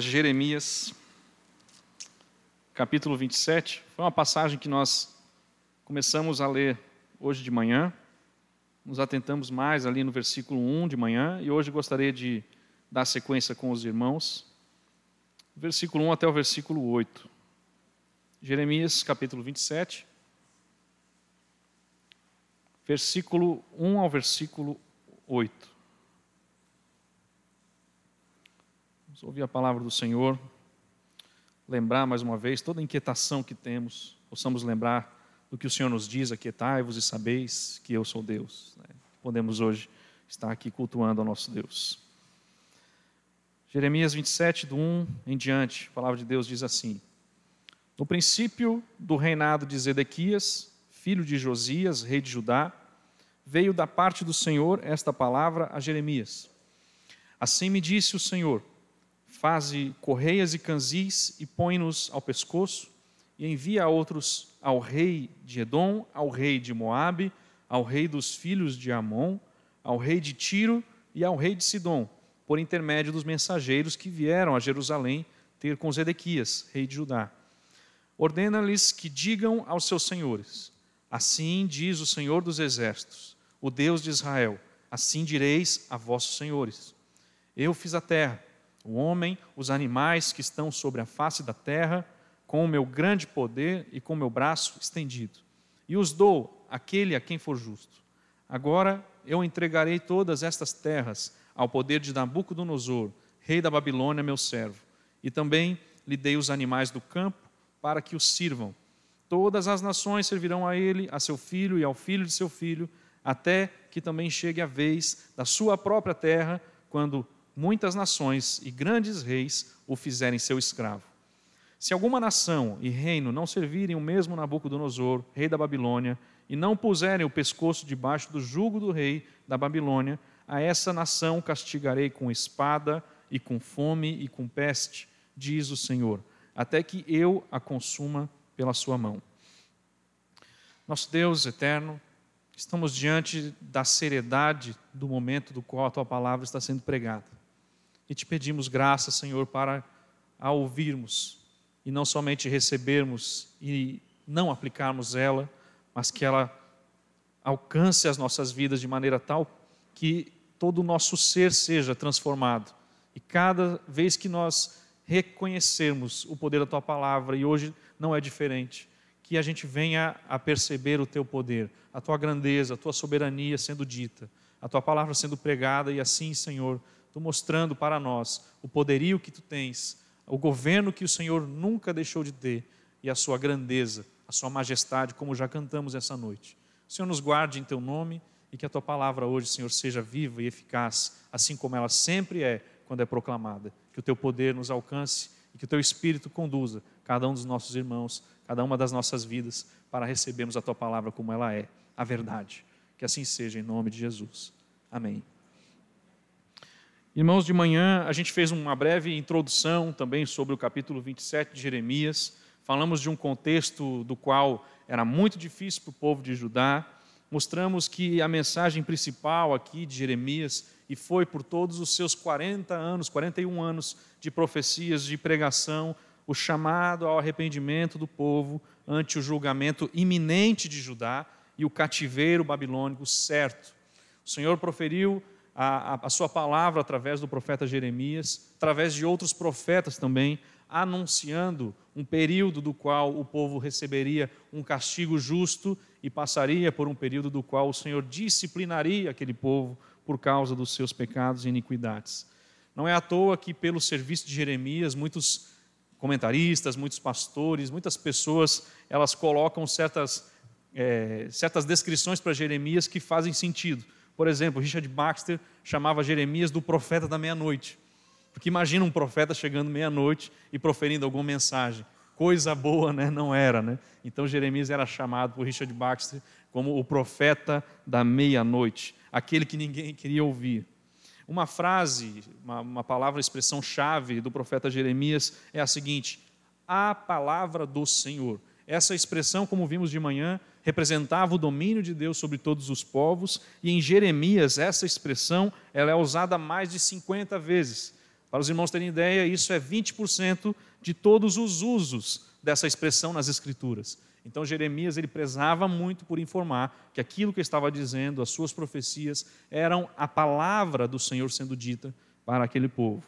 Jeremias, capítulo 27. Foi uma passagem que nós começamos a ler hoje de manhã. Nos atentamos mais ali no versículo 1 de manhã e hoje gostaria de dar sequência com os irmãos. Versículo 1 até o versículo 8. Jeremias, capítulo 27. Versículo 1 ao versículo 8. Vamos ouvir a palavra do Senhor, lembrar mais uma vez toda a inquietação que temos, possamos lembrar do que o Senhor nos diz: aquietai-vos e sabeis que eu sou Deus. Né? Podemos hoje estar aqui cultuando ao nosso Deus. Jeremias 27, do 1 em diante, a palavra de Deus diz assim: No princípio do reinado de Zedequias, filho de Josias, rei de Judá, veio da parte do Senhor esta palavra a Jeremias. Assim me disse o Senhor faze correias e canzis e põe-nos ao pescoço, e envia outros ao rei de Edom, ao rei de Moabe, ao rei dos filhos de Amon, ao rei de Tiro e ao rei de Sidom, por intermédio dos mensageiros que vieram a Jerusalém ter com Zedequias, rei de Judá. Ordena-lhes que digam aos seus senhores: Assim diz o Senhor dos exércitos, o Deus de Israel: Assim direis a vossos senhores: Eu fiz a terra o homem, os animais que estão sobre a face da terra, com o meu grande poder e com o meu braço estendido. E os dou àquele a quem for justo. Agora eu entregarei todas estas terras ao poder de Nabucodonosor, rei da Babilônia, meu servo. E também lhe dei os animais do campo para que os sirvam. Todas as nações servirão a ele, a seu filho e ao filho de seu filho, até que também chegue a vez da sua própria terra, quando muitas nações e grandes reis o fizerem seu escravo. Se alguma nação e reino não servirem o mesmo Nabucodonosor, rei da Babilônia, e não puserem o pescoço debaixo do jugo do rei da Babilônia, a essa nação castigarei com espada e com fome e com peste, diz o Senhor, até que eu a consuma pela sua mão. Nosso Deus eterno, estamos diante da seriedade do momento do qual a tua palavra está sendo pregada. E te pedimos graça, Senhor, para a ouvirmos e não somente recebermos e não aplicarmos ela, mas que ela alcance as nossas vidas de maneira tal que todo o nosso ser seja transformado. E cada vez que nós reconhecermos o poder da tua palavra, e hoje não é diferente, que a gente venha a perceber o teu poder, a tua grandeza, a tua soberania sendo dita, a tua palavra sendo pregada, e assim, Senhor, tu mostrando para nós o poderio que tu tens, o governo que o Senhor nunca deixou de ter e a sua grandeza, a sua majestade, como já cantamos essa noite. O Senhor nos guarde em teu nome e que a tua palavra hoje, Senhor, seja viva e eficaz, assim como ela sempre é quando é proclamada. Que o teu poder nos alcance e que o teu espírito conduza cada um dos nossos irmãos, cada uma das nossas vidas, para recebermos a tua palavra como ela é, a verdade. Que assim seja em nome de Jesus. Amém. Irmãos, de manhã a gente fez uma breve introdução também sobre o capítulo 27 de Jeremias. Falamos de um contexto do qual era muito difícil para o povo de Judá. Mostramos que a mensagem principal aqui de Jeremias, e foi por todos os seus 40 anos, 41 anos de profecias, de pregação, o chamado ao arrependimento do povo ante o julgamento iminente de Judá e o cativeiro babilônico certo. O Senhor proferiu a, a, sua palavra através do profeta Jeremias, através de outros profetas também, anunciando um período do qual o povo receberia um castigo justo e passaria por um período do qual o Senhor disciplinaria aquele povo por causa dos seus pecados e iniquidades. Não é à toa que, pelo serviço de Jeremias, muitos comentaristas, muitos pastores, muitas pessoas, elas colocam certas, é, certas descrições para Jeremias que fazem sentido. Por exemplo, Richard Baxter chamava Jeremias do profeta da meia-noite. Porque imagina um profeta chegando meia-noite e proferindo alguma mensagem. Coisa boa, né? Não era, né? Então Jeremias era chamado por Richard Baxter como o profeta da meia-noite, aquele que ninguém queria ouvir. Uma frase, uma, uma palavra, expressão chave do profeta Jeremias é a seguinte: a palavra do Senhor. Essa expressão, como vimos de manhã, representava o domínio de Deus sobre todos os povos, e em Jeremias essa expressão ela é usada mais de 50 vezes Para os irmãos terem ideia, isso é 20% de todos os usos dessa expressão nas Escrituras. Então Jeremias ele prezava muito por informar que aquilo que estava dizendo, as suas profecias, eram a palavra do Senhor sendo dita para aquele povo.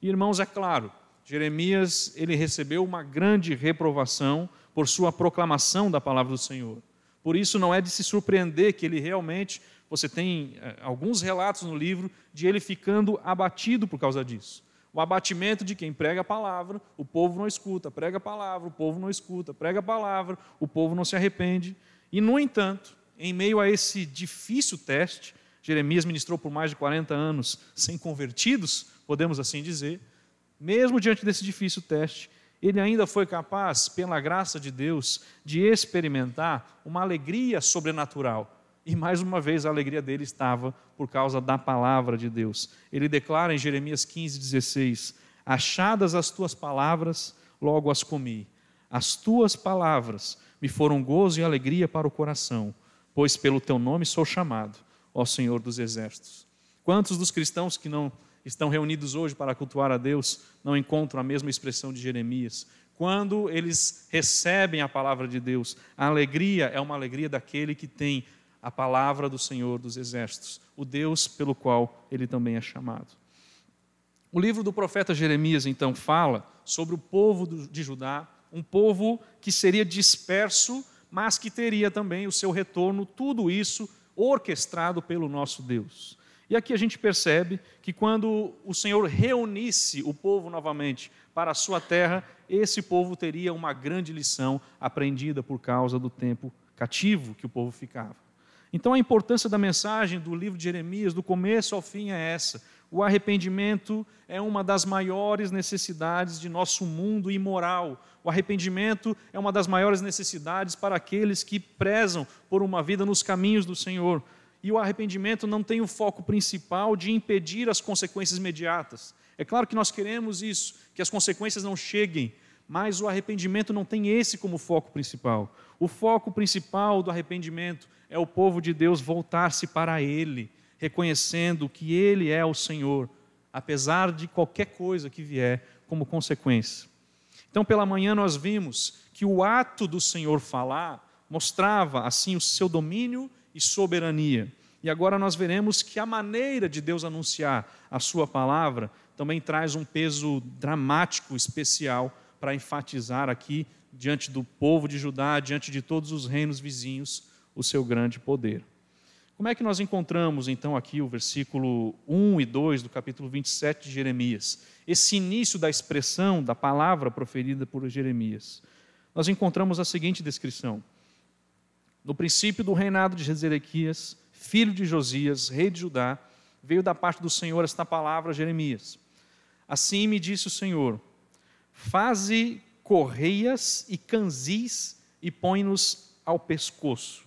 E, irmãos, é claro, Jeremias ele recebeu uma grande reprovação por sua proclamação da palavra do Senhor. Por isso não é de se surpreender que ele realmente você tem eh, alguns relatos no livro de ele ficando abatido por causa disso. O abatimento de quem prega a palavra, o povo não escuta, prega a palavra, o povo não escuta, prega a palavra, o povo não se arrepende. E, no entanto, em meio a esse difícil teste, Jeremias ministrou por mais de 40 anos sem convertidos, podemos assim dizer. Mesmo diante desse difícil teste, ele ainda foi capaz, pela graça de Deus, de experimentar uma alegria sobrenatural e mais uma vez a alegria dele estava por causa da palavra de Deus. Ele declara em Jeremias 15, 16: Achadas as tuas palavras, logo as comi. As tuas palavras me foram gozo e alegria para o coração, pois pelo teu nome sou chamado, ó Senhor dos exércitos. Quantos dos cristãos que não estão reunidos hoje para cultuar a Deus não encontram a mesma expressão de Jeremias? Quando eles recebem a palavra de Deus, a alegria é uma alegria daquele que tem a palavra do Senhor dos Exércitos, o Deus pelo qual ele também é chamado. O livro do profeta Jeremias, então, fala sobre o povo de Judá, um povo que seria disperso, mas que teria também o seu retorno, tudo isso orquestrado pelo nosso Deus. E aqui a gente percebe que quando o Senhor reunisse o povo novamente para a sua terra, esse povo teria uma grande lição aprendida por causa do tempo cativo que o povo ficava. Então a importância da mensagem do livro de Jeremias, do começo ao fim, é essa. O arrependimento é uma das maiores necessidades de nosso mundo imoral. O arrependimento é uma das maiores necessidades para aqueles que prezam por uma vida nos caminhos do Senhor. E o arrependimento não tem o foco principal de impedir as consequências imediatas. É claro que nós queremos isso, que as consequências não cheguem, mas o arrependimento não tem esse como foco principal. O foco principal do arrependimento é o povo de Deus voltar-se para Ele, reconhecendo que Ele é o Senhor, apesar de qualquer coisa que vier como consequência. Então, pela manhã, nós vimos que o ato do Senhor falar mostrava, assim, o seu domínio e soberania. E agora nós veremos que a maneira de Deus anunciar a Sua palavra também traz um peso dramático especial para enfatizar aqui, diante do povo de Judá, diante de todos os reinos vizinhos, o seu grande poder. Como é que nós encontramos então aqui o versículo 1 e 2 do capítulo 27 de Jeremias? Esse início da expressão da palavra proferida por Jeremias. Nós encontramos a seguinte descrição: No princípio do reinado de Zedequias, filho de Josias, rei de Judá, veio da parte do Senhor esta palavra a Jeremias. Assim me disse o Senhor: Faze correias e canzis e põe-nos ao pescoço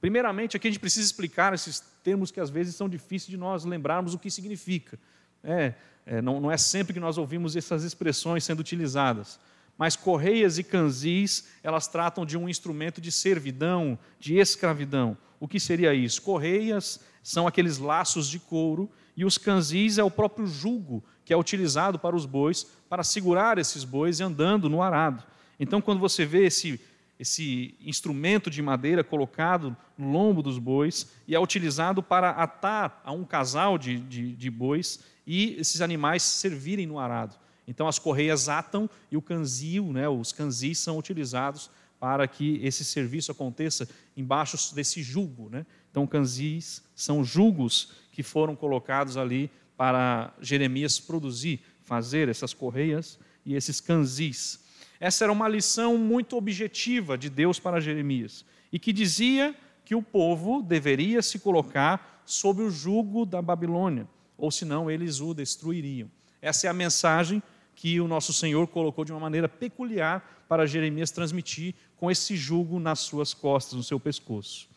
Primeiramente, aqui a gente precisa explicar esses termos que às vezes são difíceis de nós lembrarmos o que significa. É, é, não, não é sempre que nós ouvimos essas expressões sendo utilizadas. Mas correias e canzis, elas tratam de um instrumento de servidão, de escravidão. O que seria isso? Correias são aqueles laços de couro e os canzis é o próprio jugo que é utilizado para os bois, para segurar esses bois andando no arado. Então, quando você vê esse esse instrumento de madeira colocado no lombo dos bois e é utilizado para atar a um casal de, de, de bois e esses animais servirem no arado. Então as correias atam e o canzil, né, os canzis são utilizados para que esse serviço aconteça embaixo desse jugo. Né? Então canzis são jugos que foram colocados ali para Jeremias produzir, fazer essas correias e esses canzis. Essa era uma lição muito objetiva de Deus para Jeremias e que dizia que o povo deveria se colocar sob o jugo da Babilônia, ou senão eles o destruiriam. Essa é a mensagem que o nosso Senhor colocou de uma maneira peculiar para Jeremias transmitir com esse jugo nas suas costas, no seu pescoço.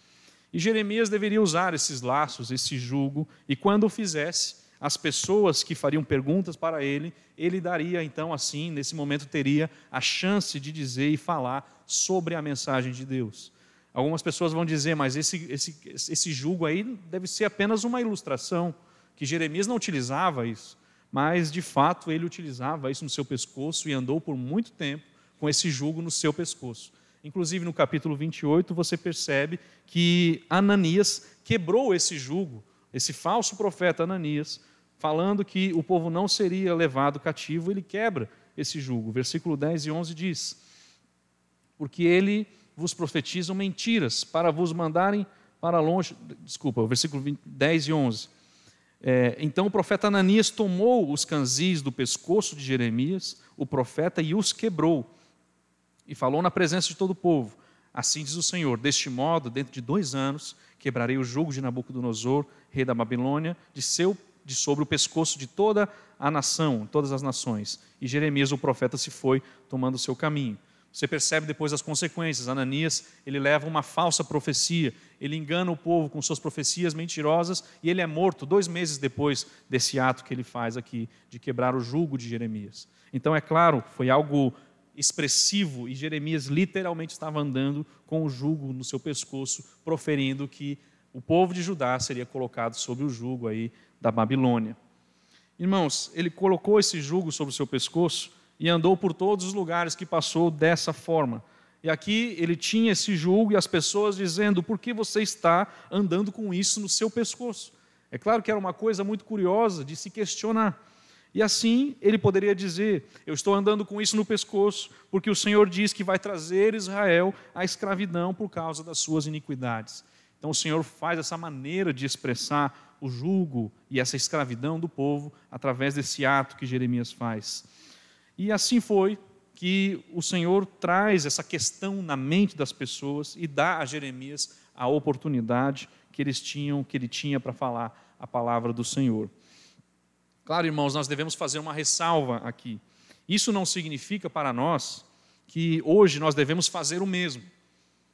E Jeremias deveria usar esses laços, esse jugo, e quando o fizesse, as pessoas que fariam perguntas para ele, ele daria então assim, nesse momento teria a chance de dizer e falar sobre a mensagem de Deus. Algumas pessoas vão dizer, mas esse, esse, esse aí deve ser apenas uma ilustração, que Jeremias não utilizava isso. Mas de fato ele utilizava isso no seu pescoço e andou por muito tempo com esse jugo no seu pescoço. Inclusive no capítulo 28 você percebe que Ananias quebrou esse jugo, esse falso profeta Ananias, falando que o povo não seria levado cativo, ele quebra esse jugo. Versículo 10 e 11 diz: Porque ele vos profetizam mentiras para vos mandarem para longe. Desculpa, o versículo 20, 10 e 11. É, então o profeta Ananias tomou os canzis do pescoço de Jeremias, o profeta, e os quebrou. E falou na presença de todo o povo: Assim diz o Senhor: Deste modo, dentro de dois anos, quebrarei o jugo de Nabucodonosor, rei da Babilônia, de, seu, de sobre o pescoço de toda a nação, todas as nações. E Jeremias, o profeta, se foi tomando o seu caminho. Você percebe depois as consequências. Ananias, ele leva uma falsa profecia, ele engana o povo com suas profecias mentirosas e ele é morto dois meses depois desse ato que ele faz aqui, de quebrar o jugo de Jeremias. Então, é claro, foi algo expressivo e Jeremias literalmente estava andando com o jugo no seu pescoço, proferindo que o povo de Judá seria colocado sob o jugo aí da Babilônia. Irmãos, ele colocou esse jugo sobre o seu pescoço e andou por todos os lugares que passou dessa forma. E aqui ele tinha esse julgo e as pessoas dizendo: por que você está andando com isso no seu pescoço? É claro que era uma coisa muito curiosa de se questionar. E assim ele poderia dizer: Eu estou andando com isso no pescoço, porque o Senhor diz que vai trazer Israel à escravidão por causa das suas iniquidades. Então o Senhor faz essa maneira de expressar o julgo e essa escravidão do povo através desse ato que Jeremias faz. E assim foi que o Senhor traz essa questão na mente das pessoas e dá a Jeremias a oportunidade que eles tinham, que ele tinha para falar a palavra do Senhor. Claro, irmãos, nós devemos fazer uma ressalva aqui. Isso não significa para nós que hoje nós devemos fazer o mesmo,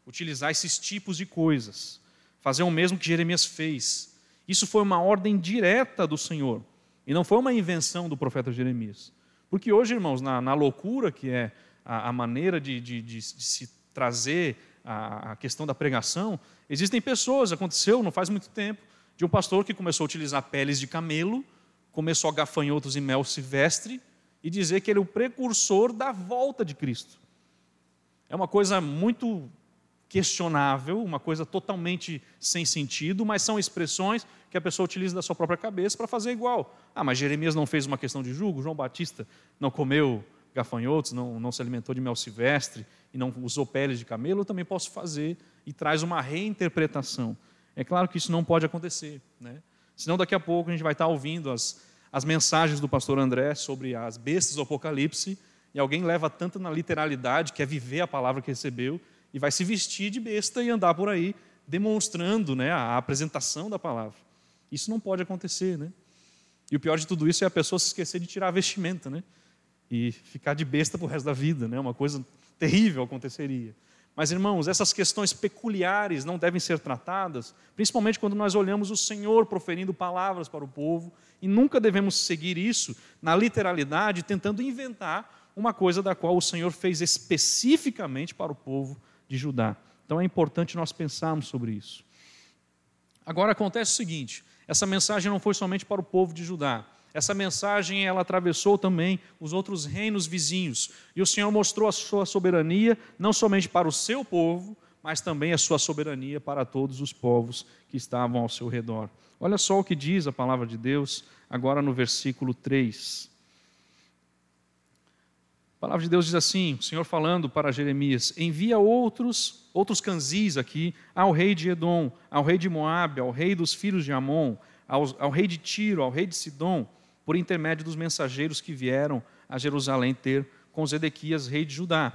utilizar esses tipos de coisas, fazer o mesmo que Jeremias fez. Isso foi uma ordem direta do Senhor e não foi uma invenção do profeta Jeremias. Porque hoje, irmãos, na, na loucura que é a, a maneira de, de, de, de, se trazer a, a questão da pregação, existem pessoas, aconteceu não faz muito tempo, de um pastor que começou a utilizar peles de camelo, começou a gafanhotos e mel silvestre, e dizer que ele é o precursor da volta de Cristo. É uma coisa muito questionável, uma coisa totalmente sem sentido, mas são expressões que a pessoa utiliza da sua própria cabeça para fazer igual. Ah, mas Jeremias não fez uma questão de julgo, João Batista não comeu gafanhotos, não, não se alimentou de mel silvestre e não usou peles de camelo, eu também posso fazer e traz uma reinterpretação. É claro que isso não pode acontecer, né? senão daqui a pouco a gente vai estar ouvindo as, as mensagens do pastor André sobre as bestas do Apocalipse e alguém leva tanto na literalidade, quer viver a palavra que recebeu, e vai se vestir de besta e andar por aí demonstrando né, a apresentação da palavra. Isso não pode acontecer, né? E o pior de tudo isso é a pessoa se esquecer de tirar a vestimenta, né? E ficar de besta para o resto da vida, né? Uma coisa terrível aconteceria. Mas, irmãos, essas questões peculiares não devem ser tratadas, principalmente quando nós olhamos o Senhor proferindo palavras para o povo, e nunca devemos seguir isso na literalidade, tentando inventar uma coisa da qual o Senhor fez especificamente para o povo de Judá. Então é importante nós pensarmos sobre isso. Agora acontece o seguinte: essa mensagem não foi somente para o povo de Judá. Essa mensagem ela atravessou também os outros reinos vizinhos. E o Senhor mostrou a sua soberania não somente para o seu povo, mas também a sua soberania para todos os povos que estavam ao seu redor. Olha só o que diz a palavra de Deus agora no versículo 3. A palavra de Deus diz assim, o Senhor falando para Jeremias: envia outros, outros canzis aqui ao rei de Edom, ao rei de Moabe, ao rei dos filhos de Amon, ao, ao rei de Tiro, ao rei de Sidom, por intermédio dos mensageiros que vieram a Jerusalém ter com Zedequias, rei de Judá.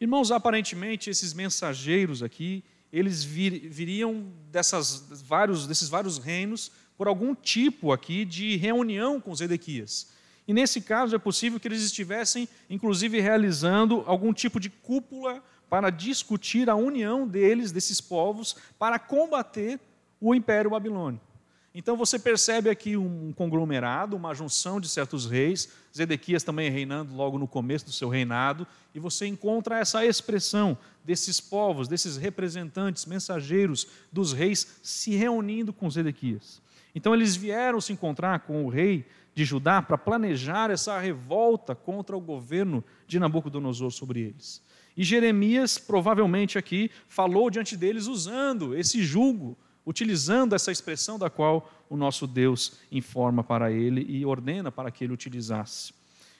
Irmãos, aparentemente esses mensageiros aqui, eles vir, viriam dessas vários, desses vários reinos por algum tipo aqui de reunião com Zedequias. E nesse caso é possível que eles estivessem, inclusive, realizando algum tipo de cúpula para discutir a união deles, desses povos, para combater o Império Babilônico. Então você percebe aqui um conglomerado, uma junção de certos reis, Zedequias também reinando logo no começo do seu reinado, e você encontra essa expressão desses povos, desses representantes, mensageiros dos reis se reunindo com Zedequias. Então eles vieram se encontrar com o rei de Judá para planejar essa revolta contra o governo de Nabucodonosor sobre eles. E Jeremias, provavelmente aqui, falou diante deles usando esse julgo, utilizando essa expressão da qual o nosso Deus informa para ele e ordena para que ele utilizasse.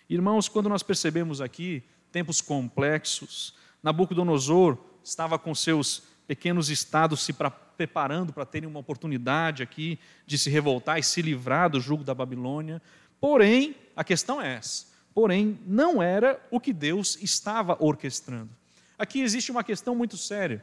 Irmãos, quando nós percebemos aqui tempos complexos, Nabucodonosor estava com seus pequenos estados se preparando para terem uma oportunidade aqui de se revoltar e se livrar do jugo da Babilônia. Porém, a questão é essa: porém, não era o que Deus estava orquestrando. Aqui existe uma questão muito séria.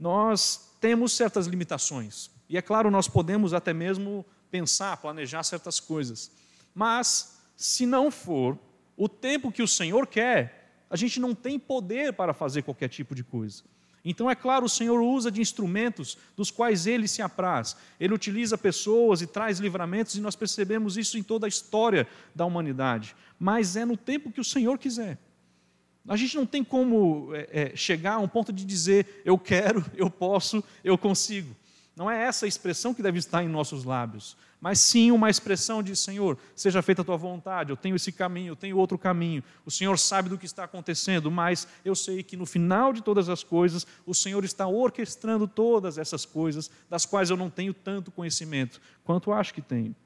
Nós temos certas limitações, e é claro, nós podemos até mesmo pensar, planejar certas coisas, mas se não for o tempo que o Senhor quer, a gente não tem poder para fazer qualquer tipo de coisa. Então, é claro, o Senhor usa de instrumentos dos quais ele se apraz. Ele utiliza pessoas e traz livramentos, e nós percebemos isso em toda a história da humanidade. Mas é no tempo que o Senhor quiser. A gente não tem como é, é, chegar a um ponto de dizer eu quero, eu posso, eu consigo. Não é essa a expressão que deve estar em nossos lábios, mas sim uma expressão de Senhor, seja feita a tua vontade, eu tenho esse caminho, eu tenho outro caminho. O Senhor sabe do que está acontecendo, mas eu sei que no final de todas as coisas, o Senhor está orquestrando todas essas coisas, das quais eu não tenho tanto conhecimento quanto acho que tenho.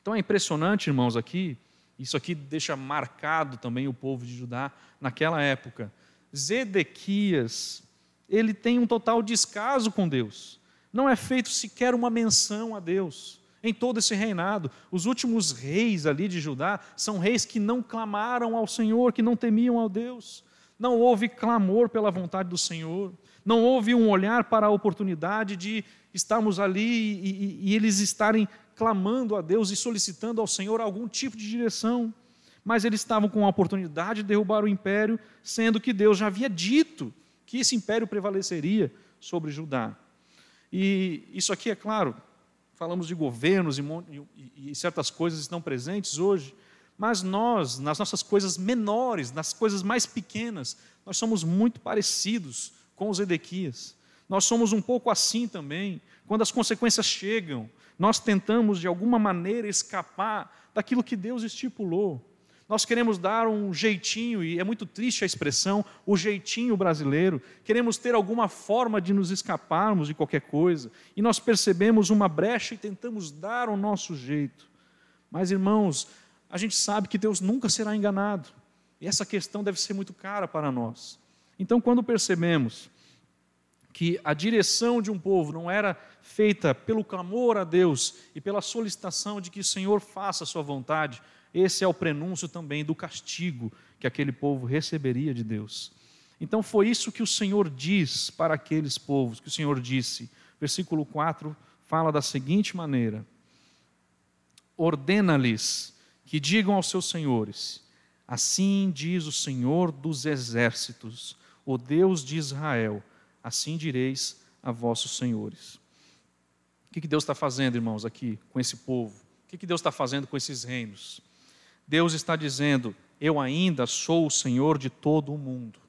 Então é impressionante, irmãos, aqui, isso aqui deixa marcado também o povo de Judá naquela época. Zedequias, ele tem um total descaso com Deus não é feito sequer uma menção a Deus. Em todo esse reinado, os últimos reis ali de Judá são reis que não clamaram ao Senhor, que não temiam ao Deus. Não houve clamor pela vontade do Senhor. Não houve um olhar para a oportunidade de estarmos ali e, e, e eles estarem clamando a Deus e solicitando ao Senhor algum tipo de direção. Mas eles estavam com a oportunidade de derrubar o império, sendo que Deus já havia dito que esse império prevaleceria sobre Judá. E isso aqui, é claro, falamos de governos e, e, e certas coisas estão presentes hoje, mas nós, nas nossas coisas menores, nas coisas mais pequenas, nós somos muito parecidos com os Edequias. Nós somos um pouco assim também. Quando as consequências chegam, nós tentamos de alguma maneira escapar daquilo que Deus estipulou. Nós queremos dar um jeitinho, e é muito triste a expressão, o jeitinho brasileiro. Queremos ter alguma forma de nos escaparmos de qualquer coisa. E nós percebemos uma brecha e tentamos dar o nosso jeito. Mas, irmãos, a gente sabe que Deus nunca será enganado. E essa questão deve ser muito cara para nós. Então, quando percebemos que a direção de um povo não era feita pelo clamor a Deus e pela solicitação de que o Senhor faça a sua vontade, esse é o prenúncio também do castigo que aquele povo receberia de Deus. Então foi isso que o Senhor diz para aqueles povos, que o Senhor disse. Versículo 4 fala da seguinte maneira: Ordena-lhes que digam aos seus senhores: Assim diz o Senhor dos exércitos, o Deus de Israel, assim direis a vossos senhores. O que Deus está fazendo, irmãos, aqui com esse povo? O que Deus está fazendo com esses reinos? Deus está dizendo: Eu ainda sou o Senhor de todo o mundo.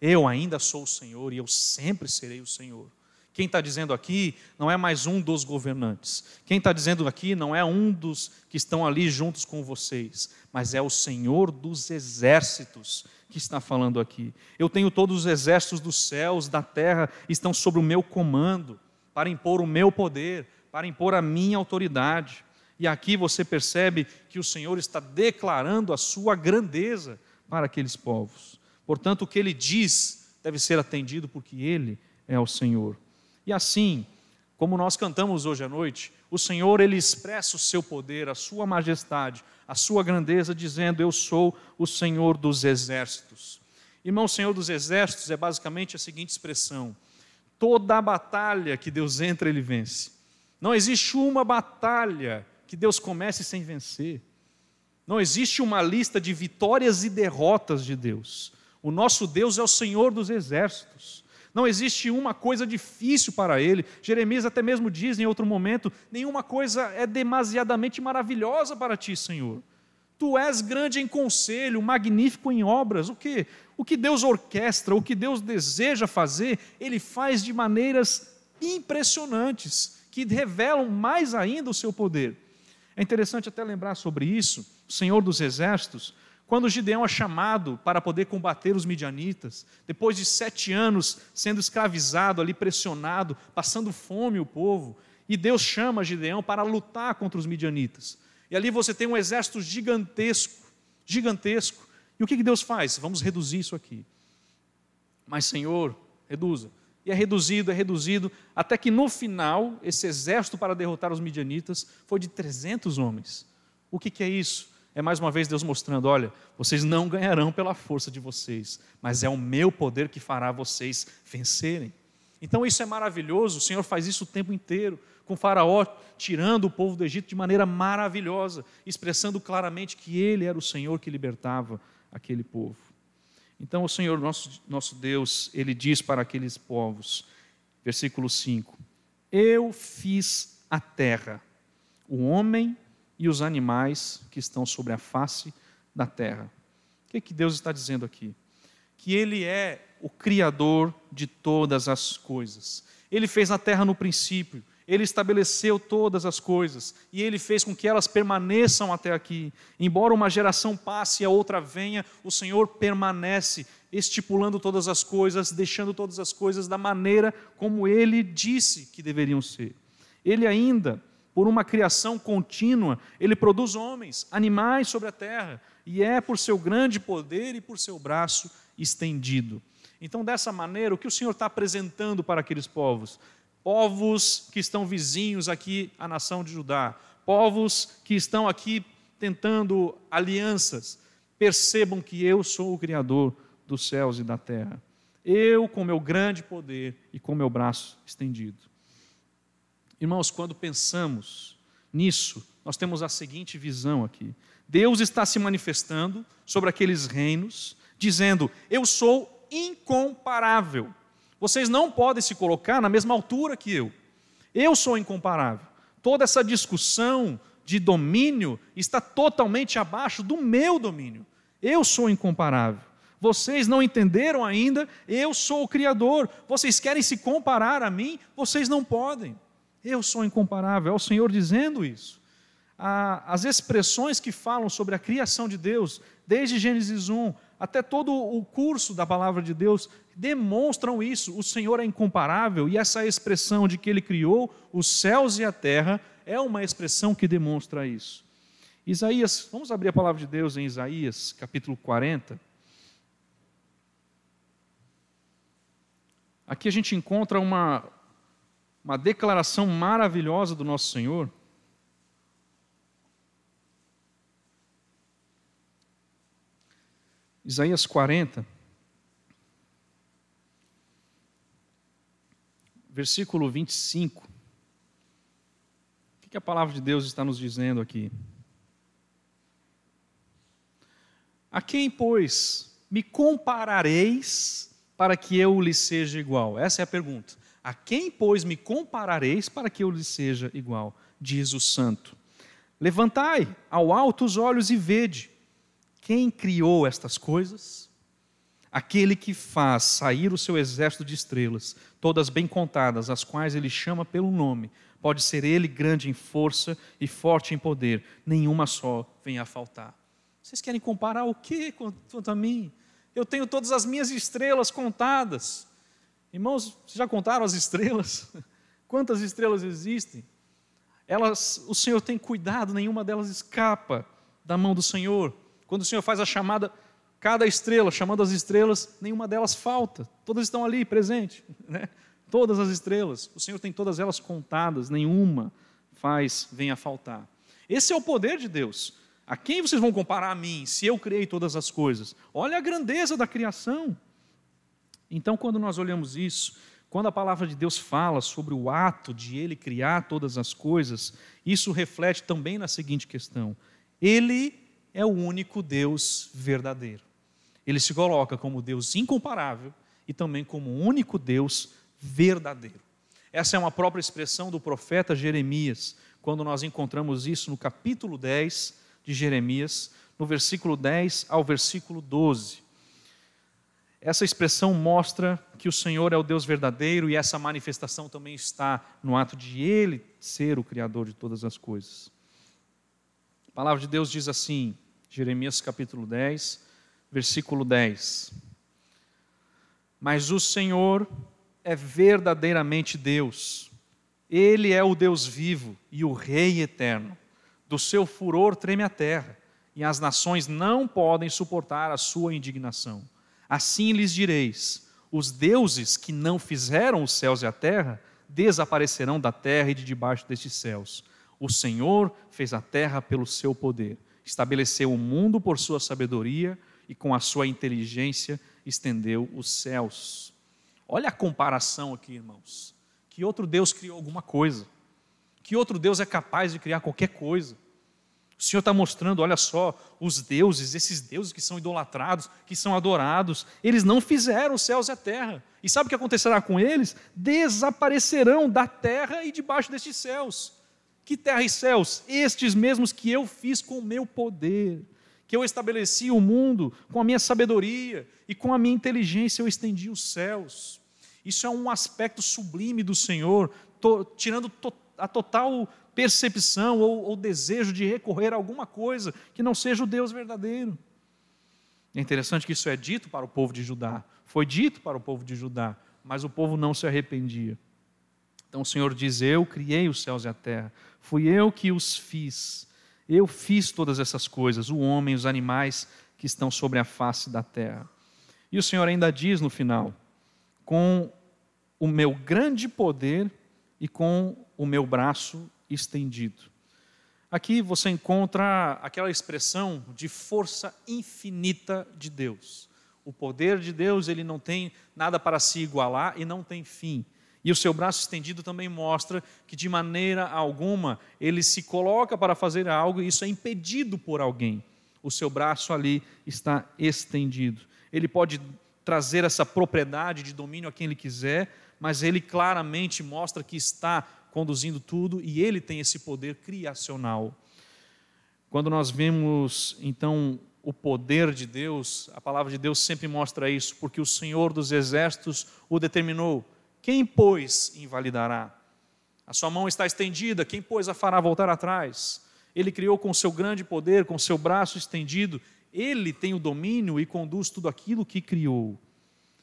Eu ainda sou o Senhor e eu sempre serei o Senhor. Quem está dizendo aqui não é mais um dos governantes. Quem está dizendo aqui não é um dos que estão ali juntos com vocês, mas é o Senhor dos exércitos que está falando aqui. Eu tenho todos os exércitos dos céus, da terra, estão sob o meu comando, para impor o meu poder, para impor a minha autoridade. E aqui você percebe que o Senhor está declarando a sua grandeza para aqueles povos. Portanto, o que ele diz deve ser atendido porque ele é o Senhor. E assim, como nós cantamos hoje à noite, o Senhor ele expressa o seu poder, a sua majestade, a sua grandeza dizendo: "Eu sou o Senhor dos exércitos". Irmão, Senhor dos exércitos é basicamente a seguinte expressão: toda a batalha que Deus entra, ele vence. Não existe uma batalha que Deus comece sem vencer. Não existe uma lista de vitórias e derrotas de Deus. O nosso Deus é o Senhor dos exércitos. Não existe uma coisa difícil para ele. Jeremias até mesmo diz em outro momento: nenhuma coisa é demasiadamente maravilhosa para ti, Senhor. Tu és grande em conselho, magnífico em obras. O que? O que Deus orquestra, o que Deus deseja fazer, ele faz de maneiras impressionantes, que revelam mais ainda o seu poder. É interessante até lembrar sobre isso, o Senhor dos Exércitos, quando Gideão é chamado para poder combater os midianitas, depois de sete anos sendo escravizado ali, pressionado, passando fome o povo, e Deus chama Gideão para lutar contra os midianitas. E ali você tem um exército gigantesco, gigantesco. E o que Deus faz? Vamos reduzir isso aqui. Mas, Senhor, reduza. E é reduzido, é reduzido, até que no final, esse exército para derrotar os midianitas foi de 300 homens. O que, que é isso? É mais uma vez Deus mostrando: olha, vocês não ganharão pela força de vocês, mas é o meu poder que fará vocês vencerem. Então isso é maravilhoso, o Senhor faz isso o tempo inteiro, com Faraó tirando o povo do Egito de maneira maravilhosa, expressando claramente que Ele era o Senhor que libertava aquele povo. Então o Senhor, nosso, nosso Deus, Ele diz para aqueles povos, versículo 5: Eu fiz a terra, o homem e os animais que estão sobre a face da terra. O que, é que Deus está dizendo aqui? Que Ele é o Criador de todas as coisas. Ele fez a terra no princípio, Ele estabeleceu todas as coisas e Ele fez com que elas permaneçam até aqui. Embora uma geração passe e a outra venha, o Senhor permanece, estipulando todas as coisas, deixando todas as coisas da maneira como Ele disse que deveriam ser. Ele ainda por uma criação contínua, ele produz homens, animais sobre a terra, e é por seu grande poder e por seu braço estendido. Então, dessa maneira, o que o Senhor está apresentando para aqueles povos? Povos que estão vizinhos aqui à nação de Judá, povos que estão aqui tentando alianças, percebam que eu sou o Criador dos céus e da terra. Eu, com meu grande poder e com meu braço estendido. Irmãos, quando pensamos nisso, nós temos a seguinte visão aqui: Deus está se manifestando sobre aqueles reinos, dizendo: Eu sou incomparável. Vocês não podem se colocar na mesma altura que eu. Eu sou incomparável. Toda essa discussão de domínio está totalmente abaixo do meu domínio. Eu sou incomparável. Vocês não entenderam ainda, eu sou o Criador. Vocês querem se comparar a mim? Vocês não podem. Eu sou incomparável. É o Senhor dizendo isso. As expressões que falam sobre a criação de Deus, desde Gênesis 1 até todo o curso da palavra de Deus, demonstram isso. O Senhor é incomparável e essa expressão de que Ele criou os céus e a terra é uma expressão que demonstra isso. Isaías, vamos abrir a palavra de Deus em Isaías, capítulo 40. Aqui a gente encontra uma, uma declaração maravilhosa do nosso Senhor. Isaías 40, versículo 25. O que a palavra de Deus está nos dizendo aqui? A quem, pois, me comparareis para que eu lhe seja igual? Essa é a pergunta. A quem, pois, me comparareis para que eu lhe seja igual? Diz o santo. Levantai ao alto os olhos e vede. Quem criou estas coisas? Aquele que faz sair o seu exército de estrelas, todas bem contadas, as quais ele chama pelo nome. Pode ser ele grande em força e forte em poder, nenhuma só vem a faltar. Vocês querem comparar o que quanto a mim? Eu tenho todas as minhas estrelas contadas. Irmãos, vocês já contaram as estrelas? Quantas estrelas existem? Elas, o Senhor tem cuidado, nenhuma delas escapa da mão do Senhor. Quando o Senhor faz a chamada, cada estrela, chamando as estrelas, nenhuma delas falta. Todas estão ali, presente. Né? Todas as estrelas. O Senhor tem todas elas contadas, nenhuma faz, vem a faltar. Esse é o poder de Deus. A quem vocês vão comparar a mim, se eu criei todas as coisas? Olha a grandeza da criação. Então, quando nós olhamos isso, quando a palavra de Deus fala sobre o ato de Ele criar todas as coisas, isso reflete também na seguinte questão: Ele é o único Deus verdadeiro. Ele se coloca como Deus incomparável e também como o único Deus verdadeiro. Essa é uma própria expressão do profeta Jeremias, quando nós encontramos isso no capítulo 10 de Jeremias, no versículo 10 ao versículo 12. Essa expressão mostra que o Senhor é o Deus verdadeiro e essa manifestação também está no ato de Ele ser o Criador de todas as coisas. A palavra de Deus diz assim, Jeremias capítulo 10, versículo 10. Mas o Senhor é verdadeiramente Deus. Ele é o Deus vivo e o Rei eterno. Do seu furor treme a terra, e as nações não podem suportar a sua indignação. Assim lhes direis: os deuses que não fizeram os céus e a terra desaparecerão da terra e de debaixo destes céus. O Senhor fez a terra pelo seu poder, estabeleceu o mundo por sua sabedoria e com a sua inteligência estendeu os céus. Olha a comparação aqui, irmãos. Que outro Deus criou alguma coisa? Que outro Deus é capaz de criar qualquer coisa? O Senhor está mostrando, olha só, os deuses, esses deuses que são idolatrados, que são adorados, eles não fizeram os céus e a terra. E sabe o que acontecerá com eles? Desaparecerão da terra e debaixo destes céus. Que terra e céus? Estes mesmos que eu fiz com o meu poder, que eu estabeleci o mundo com a minha sabedoria e com a minha inteligência eu estendi os céus. Isso é um aspecto sublime do Senhor, to, tirando to, a total percepção ou, ou desejo de recorrer a alguma coisa que não seja o Deus verdadeiro. É interessante que isso é dito para o povo de Judá, foi dito para o povo de Judá, mas o povo não se arrependia. Então o Senhor diz: Eu criei os céus e a terra, fui eu que os fiz, eu fiz todas essas coisas, o homem, os animais que estão sobre a face da terra. E o Senhor ainda diz no final: Com o meu grande poder e com o meu braço estendido. Aqui você encontra aquela expressão de força infinita de Deus. O poder de Deus, ele não tem nada para se igualar e não tem fim. E o seu braço estendido também mostra que de maneira alguma ele se coloca para fazer algo e isso é impedido por alguém. O seu braço ali está estendido. Ele pode trazer essa propriedade de domínio a quem ele quiser, mas ele claramente mostra que está conduzindo tudo e ele tem esse poder criacional. Quando nós vemos, então, o poder de Deus, a palavra de Deus sempre mostra isso, porque o Senhor dos exércitos o determinou. Quem, pois, invalidará? A sua mão está estendida, quem, pois, a fará voltar atrás? Ele criou com seu grande poder, com seu braço estendido, ele tem o domínio e conduz tudo aquilo que criou.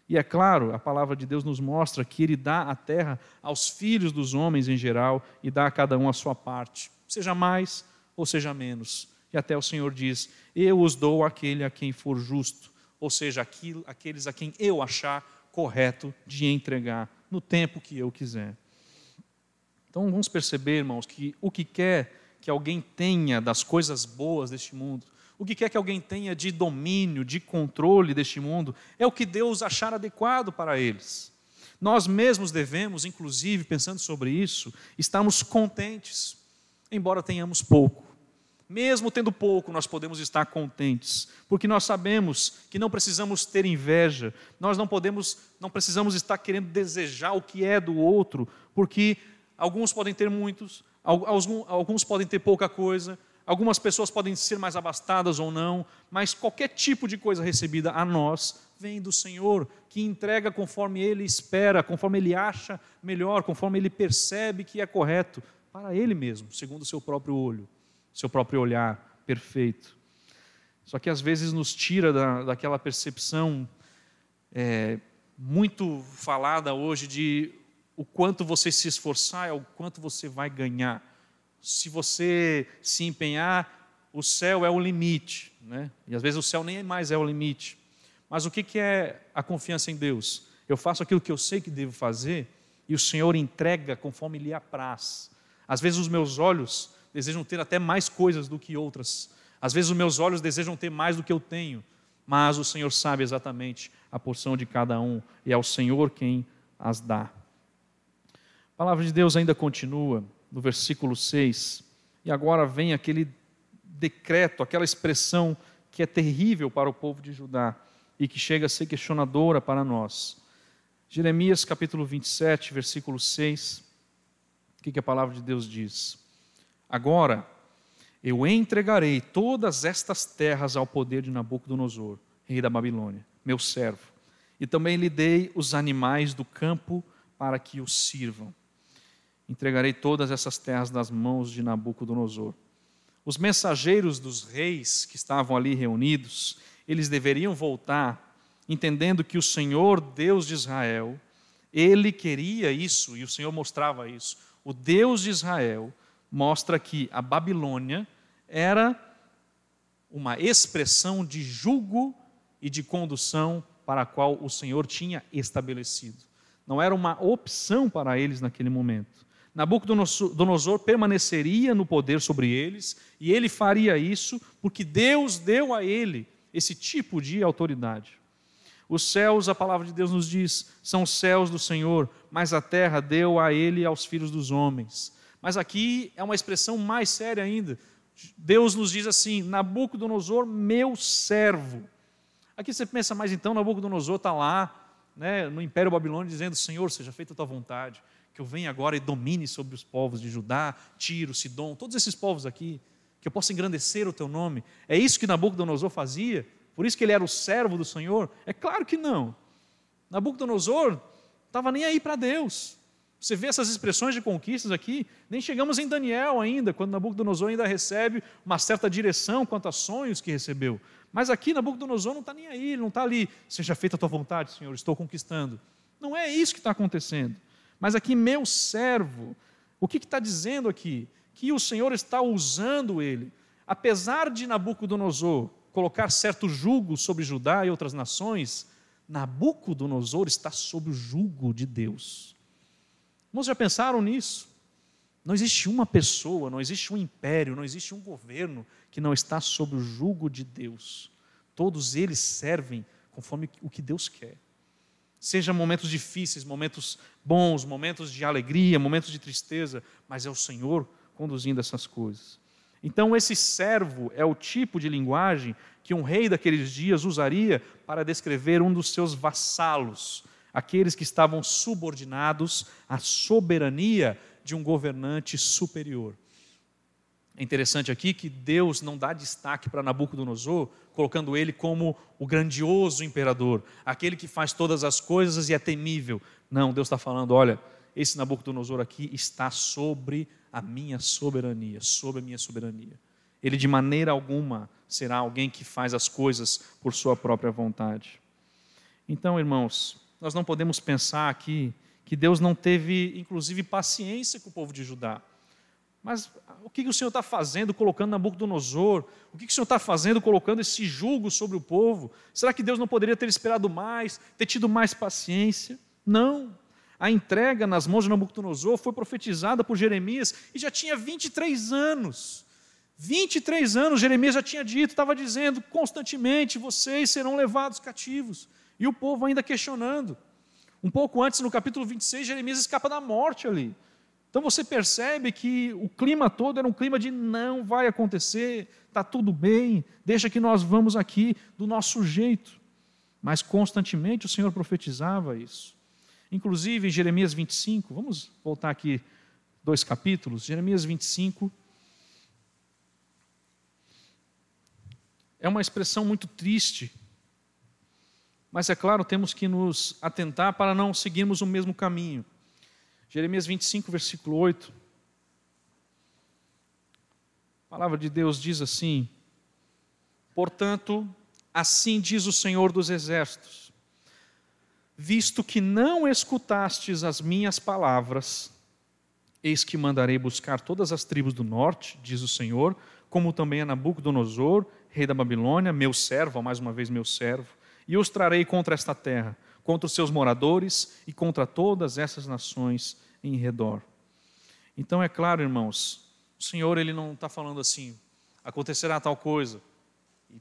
E é claro, a palavra de Deus nos mostra que Ele dá a terra aos filhos dos homens em geral e dá a cada um a sua parte, seja mais ou seja menos. E até o Senhor diz: Eu os dou àquele a quem for justo, ou seja, aqueles a quem eu achar correto de entregar no tempo que eu quiser. Então vamos perceber, irmãos, que o que quer que alguém tenha das coisas boas deste mundo, o que quer que alguém tenha de domínio, de controle deste mundo, é o que Deus achar adequado para eles. Nós mesmos devemos, inclusive, pensando sobre isso, estarmos contentes, embora tenhamos pouco. Mesmo tendo pouco, nós podemos estar contentes, porque nós sabemos que não precisamos ter inveja, nós não podemos, não precisamos estar querendo desejar o que é do outro, porque alguns podem ter muitos, alguns podem ter pouca coisa, Algumas pessoas podem ser mais abastadas ou não, mas qualquer tipo de coisa recebida a nós vem do Senhor, que entrega conforme Ele espera, conforme Ele acha melhor, conforme Ele percebe que é correto, para Ele mesmo, segundo o seu próprio olho, seu próprio olhar perfeito. Só que às vezes nos tira da, daquela percepção é, muito falada hoje de o quanto você se esforçar é o quanto você vai ganhar se você se empenhar, o céu é o limite. Né? E às vezes o céu nem mais é o limite. Mas o que é a confiança em Deus? Eu faço aquilo que eu sei que devo fazer e o Senhor entrega conforme lhe apraz. Às vezes os meus olhos desejam ter até mais coisas do que outras. Às vezes os meus olhos desejam ter mais do que eu tenho. Mas o Senhor sabe exatamente a porção de cada um e é o Senhor quem as dá. A palavra de Deus ainda continua no versículo 6. E agora vem aquele decreto, aquela expressão que é terrível para o povo de Judá e que chega a ser questionadora para nós. Jeremias capítulo 27, versículo 6. O que, que a palavra de Deus diz? Agora eu entregarei todas estas terras ao poder de Nabucodonosor, rei da Babilônia, meu servo, e também lhe dei os animais do campo para que os sirvam entregarei todas essas terras nas mãos de Nabucodonosor. os mensageiros dos reis que estavam ali reunidos, eles deveriam voltar entendendo que o Senhor, Deus de Israel, ele queria isso e o Senhor mostrava isso. O Deus de Israel mostra que a Babilônia era uma expressão de julgo e de condução para a qual o Senhor tinha estabelecido. Não era uma opção para eles naquele momento. Nabucodonosor permaneceria no poder sobre eles e ele faria isso porque Deus deu a ele esse tipo de autoridade. Os céus, a palavra de Deus nos diz, são os céus do Senhor, mas a terra deu a ele e aos filhos dos homens. Mas aqui é uma expressão mais séria ainda. Deus nos diz assim: Nabucodonosor, meu servo. Aqui você pensa, mas então Nabucodonosor está lá, né, no Império Babilônico, dizendo: Senhor, seja feita a tua vontade, que eu venha agora e domine sobre os povos de Judá, Tiro, Sidom, todos esses povos aqui, que eu possa engrandecer o teu nome. É isso que Nabucodonosor fazia? Por isso que ele era o servo do Senhor? É claro que não. Nabucodonosor estava nem aí para Deus. Você vê essas expressões de conquistas aqui, nem chegamos em Daniel ainda, quando Nabucodonosor ainda recebe uma certa direção quanto a sonhos que recebeu. Mas aqui Nabucodonosor não está nem aí, não está ali, seja feita a tua vontade, Senhor, estou conquistando. Não é isso que está acontecendo. Mas aqui, meu servo, o que está dizendo aqui? Que o Senhor está usando ele. Apesar de Nabucodonosor colocar certo jugo sobre Judá e outras nações, Nabucodonosor está sob o jugo de Deus. Irmãos, já pensaram nisso? Não existe uma pessoa, não existe um império, não existe um governo que não está sob o jugo de Deus. Todos eles servem conforme o que Deus quer. Seja momentos difíceis, momentos bons, momentos de alegria, momentos de tristeza, mas é o Senhor conduzindo essas coisas. Então, esse servo é o tipo de linguagem que um rei daqueles dias usaria para descrever um dos seus vassalos, aqueles que estavam subordinados à soberania de um governante superior. É interessante aqui que Deus não dá destaque para Nabucodonosor, colocando ele como o grandioso imperador, aquele que faz todas as coisas e é temível. Não, Deus está falando: olha, esse Nabucodonosor aqui está sobre a minha soberania, sobre a minha soberania. Ele de maneira alguma será alguém que faz as coisas por sua própria vontade. Então, irmãos, nós não podemos pensar aqui que Deus não teve, inclusive, paciência com o povo de Judá. Mas o que o Senhor está fazendo colocando Nabucodonosor? O que o Senhor está fazendo colocando esse jugo sobre o povo? Será que Deus não poderia ter esperado mais, ter tido mais paciência? Não a entrega nas mãos de Nabucodonosor foi profetizada por Jeremias e já tinha 23 anos. 23 anos, Jeremias já tinha dito, estava dizendo constantemente: vocês serão levados cativos. E o povo ainda questionando. Um pouco antes, no capítulo 26, Jeremias escapa da morte ali. Então você percebe que o clima todo era um clima de não vai acontecer, está tudo bem, deixa que nós vamos aqui do nosso jeito. Mas constantemente o Senhor profetizava isso. Inclusive, em Jeremias 25, vamos voltar aqui dois capítulos. Jeremias 25 é uma expressão muito triste, mas é claro, temos que nos atentar para não seguirmos o mesmo caminho. Jeremias 25, versículo 8. A palavra de Deus diz assim: Portanto, assim diz o Senhor dos Exércitos Visto que não escutastes as minhas palavras, eis que mandarei buscar todas as tribos do norte, diz o Senhor, como também a Nabucodonosor, rei da Babilônia, meu servo, mais uma vez meu servo, e os trarei contra esta terra, contra os seus moradores e contra todas essas nações em redor. Então é claro, irmãos, o Senhor ele não está falando assim, acontecerá tal coisa, e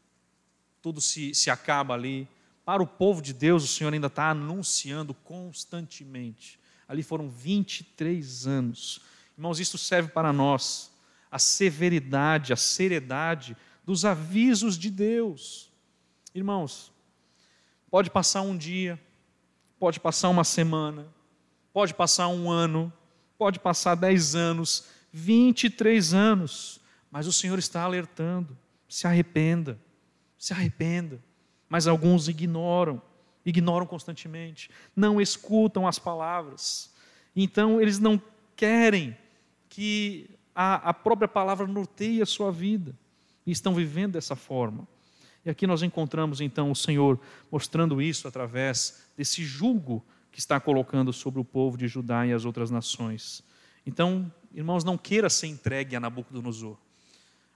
tudo se, se acaba ali, para o povo de Deus, o Senhor ainda está anunciando constantemente. Ali foram 23 anos. Irmãos, isso serve para nós. A severidade, a seriedade dos avisos de Deus. Irmãos, pode passar um dia, pode passar uma semana, pode passar um ano, pode passar dez anos, 23 anos, mas o Senhor está alertando: se arrependa, se arrependa mas alguns ignoram, ignoram constantemente, não escutam as palavras. Então, eles não querem que a, a própria palavra norteia a sua vida e estão vivendo dessa forma. E aqui nós encontramos então o Senhor mostrando isso através desse julgo que está colocando sobre o povo de Judá e as outras nações. Então, irmãos, não queira ser entregue a Nabucodonosor.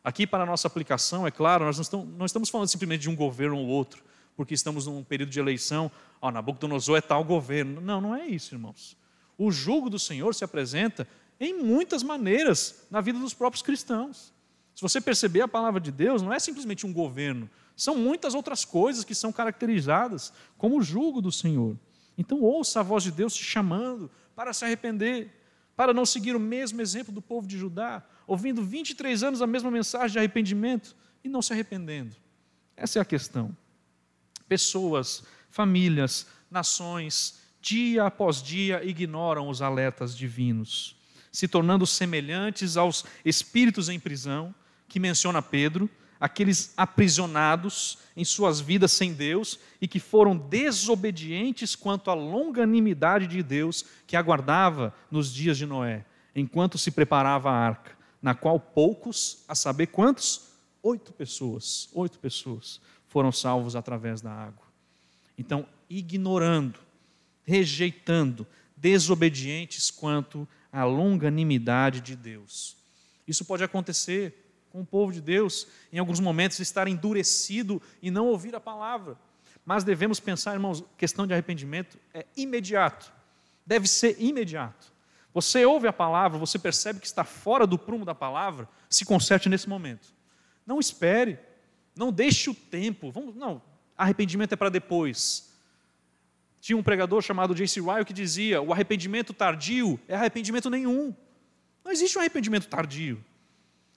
Aqui, para a nossa aplicação, é claro, nós não estamos, falando simplesmente de um governo ou outro, porque estamos num período de eleição, ó, oh, Nabucodonosor é tal governo. Não, não é isso, irmãos. O jugo do Senhor se apresenta em muitas maneiras na vida dos próprios cristãos. Se você perceber a palavra de Deus, não é simplesmente um governo, são muitas outras coisas que são caracterizadas como o jugo do Senhor. Então ouça a voz de Deus te chamando para se arrepender, para não seguir o mesmo exemplo do povo de Judá, ouvindo 23 anos a mesma mensagem de arrependimento e não se arrependendo. Essa é a questão. Pessoas, famílias, nações, dia após dia ignoram os alertas divinos, se tornando semelhantes aos espíritos em prisão que menciona Pedro aqueles aprisionados em suas vidas sem Deus e que foram desobedientes quanto à longanimidade de Deus que aguardava nos dias de Noé, enquanto se preparava a arca, na qual poucos, a saber quantos? Oito pessoas, oito pessoas foram salvos através da água. Então, ignorando, rejeitando, desobedientes quanto à longanimidade de Deus. Isso pode acontecer com o povo de Deus, em alguns momentos estar endurecido e não ouvir a palavra. Mas devemos pensar, irmãos, questão de arrependimento é imediato. Deve ser imediato. Você ouve a palavra, você percebe que está fora do prumo da palavra, se conserte nesse momento. Não espere, não deixe o tempo. Vamos, não, arrependimento é para depois. Tinha um pregador chamado J.C. Ryle que dizia: o arrependimento tardio é arrependimento nenhum. Não existe um arrependimento tardio.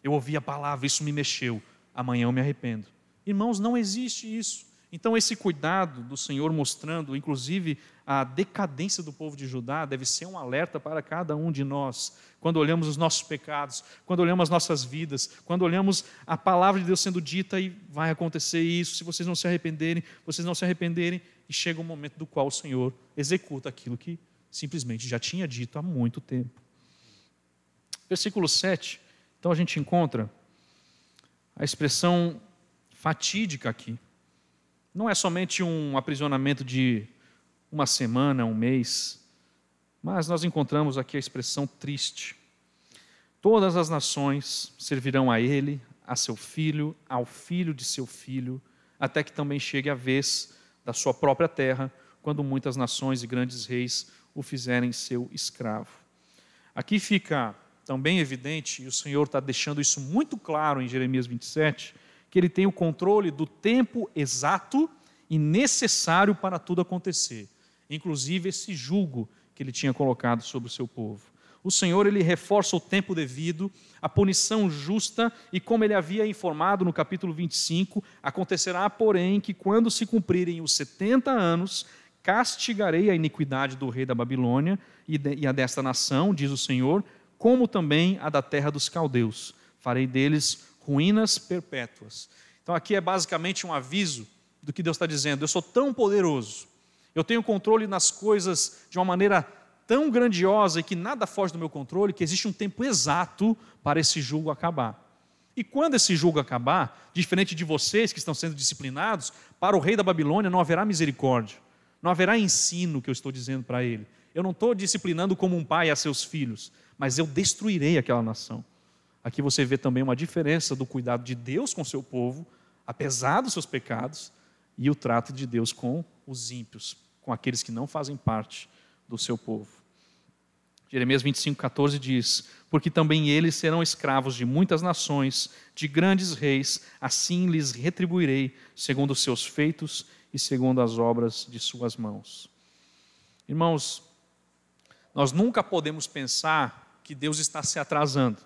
Eu ouvi a palavra, isso me mexeu. Amanhã eu me arrependo. Irmãos, não existe isso. Então, esse cuidado do Senhor mostrando, inclusive, a decadência do povo de Judá, deve ser um alerta para cada um de nós. Quando olhamos os nossos pecados, quando olhamos as nossas vidas, quando olhamos a palavra de Deus sendo dita e vai acontecer isso, se vocês não se arrependerem, vocês não se arrependerem, e chega um momento do qual o Senhor executa aquilo que simplesmente já tinha dito há muito tempo. Versículo 7 então a gente encontra a expressão fatídica aqui. Não é somente um aprisionamento de uma semana, um mês, mas nós encontramos aqui a expressão triste. Todas as nações servirão a ele, a seu filho, ao filho de seu filho, até que também chegue a vez da sua própria terra, quando muitas nações e grandes reis o fizerem seu escravo. Aqui fica também evidente, e o Senhor está deixando isso muito claro em Jeremias 27, que ele tem o controle do tempo exato e necessário para tudo acontecer, inclusive esse julgo que ele tinha colocado sobre o seu povo. O Senhor ele reforça o tempo devido, a punição justa, e como ele havia informado no capítulo 25, acontecerá, porém, que quando se cumprirem os 70 anos, castigarei a iniquidade do rei da Babilônia e a desta nação, diz o Senhor, como também a da terra dos caldeus. Farei deles ruínas perpétuas. Então aqui é basicamente um aviso do que Deus está dizendo. Eu sou tão poderoso, eu tenho controle nas coisas de uma maneira tão grandiosa e que nada foge do meu controle, que existe um tempo exato para esse julgo acabar. E quando esse julgo acabar, diferente de vocês que estão sendo disciplinados, para o rei da Babilônia não haverá misericórdia, não haverá ensino que eu estou dizendo para ele. Eu não estou disciplinando como um pai a seus filhos, mas eu destruirei aquela nação. Aqui você vê também uma diferença do cuidado de Deus com seu povo, apesar dos seus pecados, e o trato de Deus com os ímpios, com aqueles que não fazem parte do seu povo. Jeremias 25, 14 diz: Porque também eles serão escravos de muitas nações, de grandes reis, assim lhes retribuirei, segundo os seus feitos e segundo as obras de suas mãos. Irmãos, nós nunca podemos pensar que Deus está se atrasando.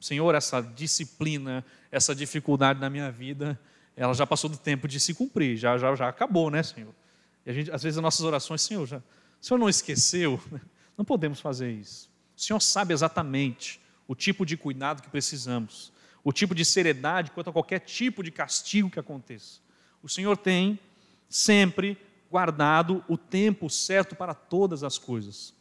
Senhor, essa disciplina, essa dificuldade na minha vida, ela já passou do tempo de se cumprir, já, já, já acabou, né, Senhor? E a gente, às vezes, as nossas orações, Senhor, já, o Senhor não esqueceu? Não podemos fazer isso. O Senhor sabe exatamente o tipo de cuidado que precisamos, o tipo de seriedade quanto a qualquer tipo de castigo que aconteça. O Senhor tem sempre guardado o tempo certo para todas as coisas.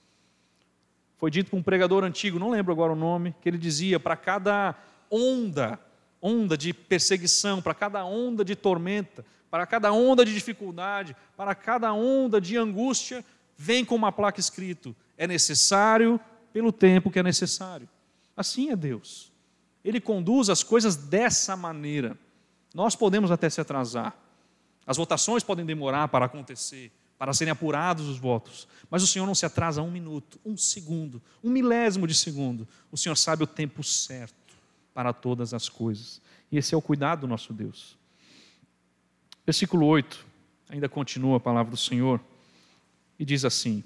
Foi dito por um pregador antigo, não lembro agora o nome, que ele dizia: para cada onda, onda de perseguição, para cada onda de tormenta, para cada onda de dificuldade, para cada onda de angústia, vem com uma placa escrito: é necessário pelo tempo que é necessário. Assim é Deus. Ele conduz as coisas dessa maneira. Nós podemos até se atrasar. As votações podem demorar para acontecer, para serem apurados os votos. Mas o Senhor não se atrasa um minuto, um segundo, um milésimo de segundo. O Senhor sabe o tempo certo para todas as coisas. E esse é o cuidado do nosso Deus. Versículo 8, ainda continua a palavra do Senhor, e diz assim: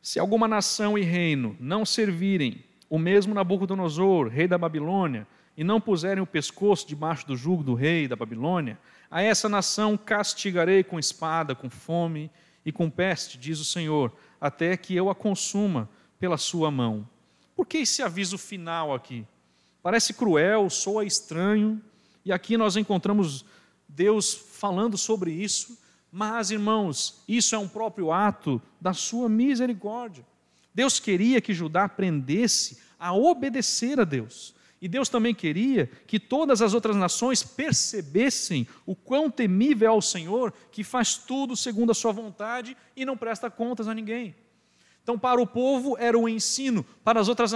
Se alguma nação e reino não servirem o mesmo Nabucodonosor, rei da Babilônia, e não puserem o pescoço debaixo do jugo do rei da Babilônia, a essa nação castigarei com espada, com fome e com peste, diz o Senhor, até que eu a consuma pela sua mão. Por que esse aviso final aqui? Parece cruel, soa estranho, e aqui nós encontramos Deus falando sobre isso, mas, irmãos, isso é um próprio ato da sua misericórdia. Deus queria que Judá aprendesse a obedecer a Deus. E Deus também queria que todas as outras nações percebessem o quão temível é o Senhor, que faz tudo segundo a sua vontade e não presta contas a ninguém. Então, para o povo era um ensino, para as outras,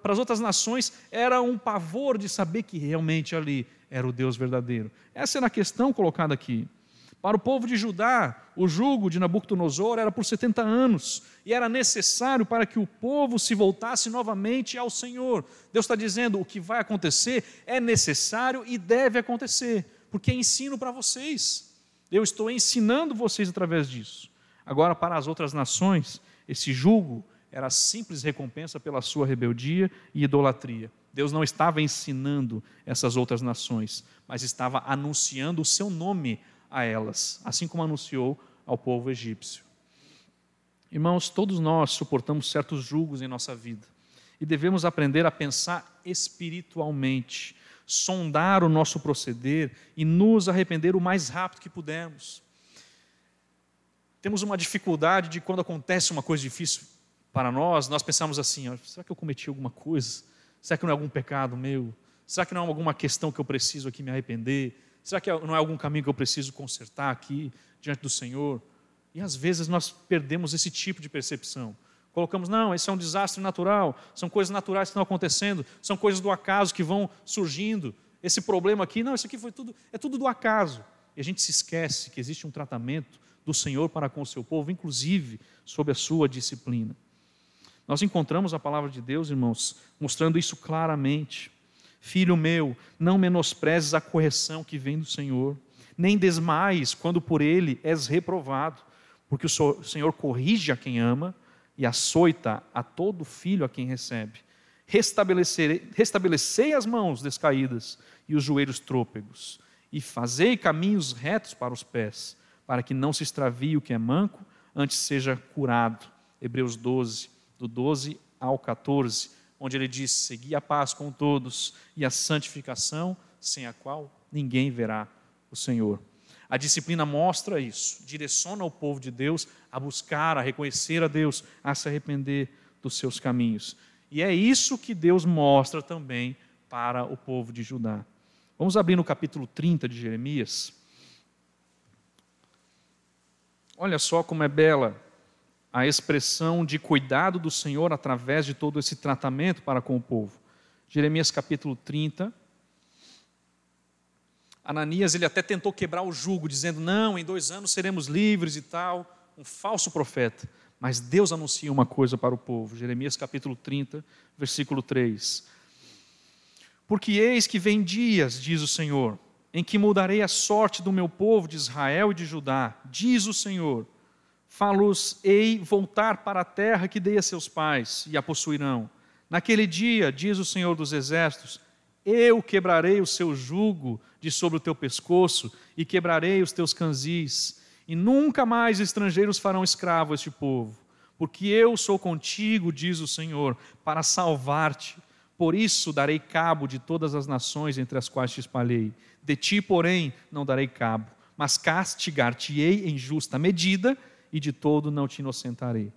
para as outras nações era um pavor de saber que realmente ali era o Deus verdadeiro. Essa era a questão colocada aqui. Para o povo de Judá, o jugo de Nabucodonosor era por 70 anos e era necessário para que o povo se voltasse novamente ao Senhor. Deus está dizendo: o que vai acontecer é necessário e deve acontecer, porque é ensino para vocês. Eu estou ensinando vocês através disso. Agora, para as outras nações, esse jugo era simples recompensa pela sua rebeldia e idolatria. Deus não estava ensinando essas outras nações, mas estava anunciando o seu nome a elas, assim como anunciou ao povo egípcio. Irmãos, todos nós suportamos certos julgos em nossa vida e devemos aprender a pensar espiritualmente, sondar o nosso proceder e nos arrepender o mais rápido que pudermos. Temos uma dificuldade de quando acontece uma coisa difícil para nós, nós pensamos assim: será que eu cometi alguma coisa? Será que não é algum pecado meu? Será que não é alguma questão que eu preciso aqui me arrepender? Será que não é algum caminho que eu preciso consertar aqui diante do Senhor? E às vezes nós perdemos esse tipo de percepção. Colocamos, não, esse é um desastre natural, são coisas naturais que estão acontecendo, são coisas do acaso que vão surgindo. Esse problema aqui, não, isso aqui foi tudo, é tudo do acaso. E a gente se esquece que existe um tratamento do Senhor para com o seu povo, inclusive sob a sua disciplina. Nós encontramos a palavra de Deus, irmãos, mostrando isso claramente. Filho meu, não menosprezes a correção que vem do Senhor, nem desmaies quando por ele és reprovado, porque o Senhor corrige a quem ama e açoita a todo filho a quem recebe. Restabelecei as mãos descaídas e os joelhos trôpegos, e fazei caminhos retos para os pés, para que não se extravie o que é manco, antes seja curado. Hebreus 12, do 12 ao 14 onde ele diz: Segui a paz com todos e a santificação, sem a qual ninguém verá o Senhor. A disciplina mostra isso, direciona o povo de Deus a buscar, a reconhecer a Deus, a se arrepender dos seus caminhos. E é isso que Deus mostra também para o povo de Judá. Vamos abrir no capítulo 30 de Jeremias. Olha só como é bela a expressão de cuidado do Senhor através de todo esse tratamento para com o povo. Jeremias capítulo 30. Ananias ele até tentou quebrar o jugo, dizendo: Não, em dois anos seremos livres e tal. Um falso profeta. Mas Deus anuncia uma coisa para o povo. Jeremias capítulo 30, versículo 3. Porque eis que vem dias, diz o Senhor, em que mudarei a sorte do meu povo de Israel e de Judá, diz o Senhor Falos-ei voltar para a terra que dei a seus pais, e a possuirão. Naquele dia, diz o Senhor dos Exércitos, eu quebrarei o seu jugo de sobre o teu pescoço, e quebrarei os teus canzis, e nunca mais estrangeiros farão escravo este povo, porque eu sou contigo, diz o Senhor, para salvar-te. Por isso darei cabo de todas as nações entre as quais te espalhei. De ti, porém, não darei cabo, mas castigar-te-ei em justa medida e de todo não te inocentarei.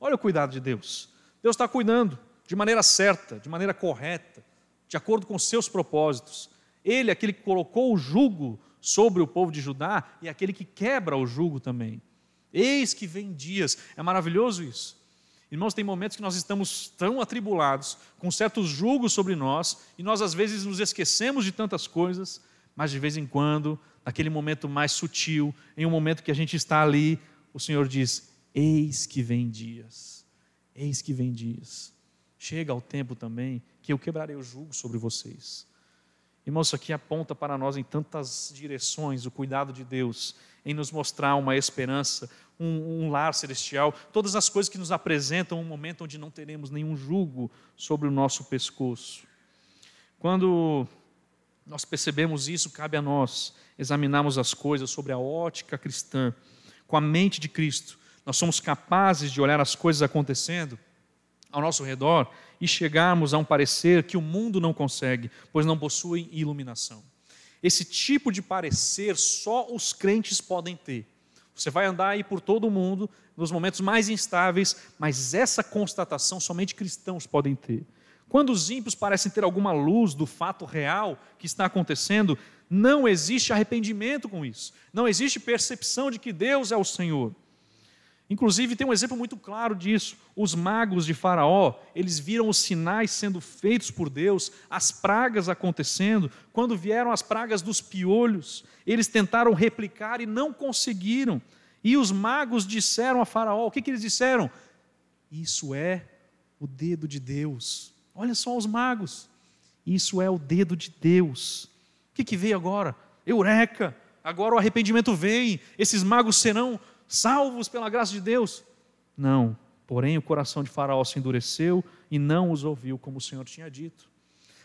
Olha o cuidado de Deus. Deus está cuidando de maneira certa, de maneira correta, de acordo com seus propósitos. Ele é aquele que colocou o jugo sobre o povo de Judá e é aquele que quebra o jugo também. Eis que vem dias, é maravilhoso isso. Irmãos, tem momentos que nós estamos tão atribulados, com certos julgos sobre nós, e nós às vezes nos esquecemos de tantas coisas, mas de vez em quando, naquele momento mais sutil, em um momento que a gente está ali, o Senhor diz: Eis que vem dias, eis que vem dias. Chega ao tempo também que eu quebrarei o jugo sobre vocês. Irmãos, isso aqui aponta para nós em tantas direções o cuidado de Deus em nos mostrar uma esperança, um, um, lar celestial, todas as coisas que nos apresentam um momento onde não teremos nenhum jugo sobre o nosso pescoço. Quando nós percebemos isso, cabe a nós examinarmos as coisas sobre a ótica cristã, com a mente de Cristo. Nós somos capazes de olhar as coisas acontecendo ao nosso redor e chegarmos a um parecer que o mundo não consegue, pois não possui iluminação. Esse tipo de parecer só os crentes podem ter. Você vai andar aí por todo o mundo, nos momentos mais instáveis, mas essa constatação somente cristãos podem ter. Quando os ímpios parecem ter alguma luz do fato real que está acontecendo, não existe arrependimento com isso. Não existe percepção de que Deus é o Senhor. Inclusive, tem um exemplo muito claro disso. Os magos de Faraó, eles viram os sinais sendo feitos por Deus, as pragas acontecendo. Quando vieram as pragas dos piolhos, eles tentaram replicar e não conseguiram. E os magos disseram a Faraó: o que, que eles disseram? Isso é o dedo de Deus. Olha só os magos. Isso é o dedo de Deus. O que, que veio agora? Eureka! Agora o arrependimento vem. Esses magos serão salvos pela graça de Deus. Não, porém o coração de Faraó se endureceu e não os ouviu como o Senhor tinha dito.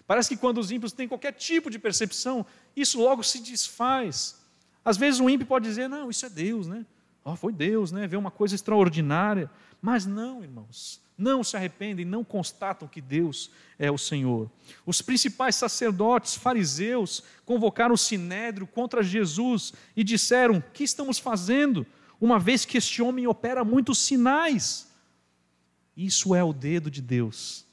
Parece que quando os ímpios têm qualquer tipo de percepção, isso logo se desfaz. Às vezes um ímpio pode dizer, não, isso é Deus, né? Oh, foi Deus, né? Vê uma coisa extraordinária. Mas não, irmãos, não se arrependem, não constatam que Deus é o Senhor. Os principais sacerdotes, fariseus, convocaram o sinédrio contra Jesus e disseram: "O que estamos fazendo? uma vez que este homem opera muitos sinais. Isso é o dedo de Deus.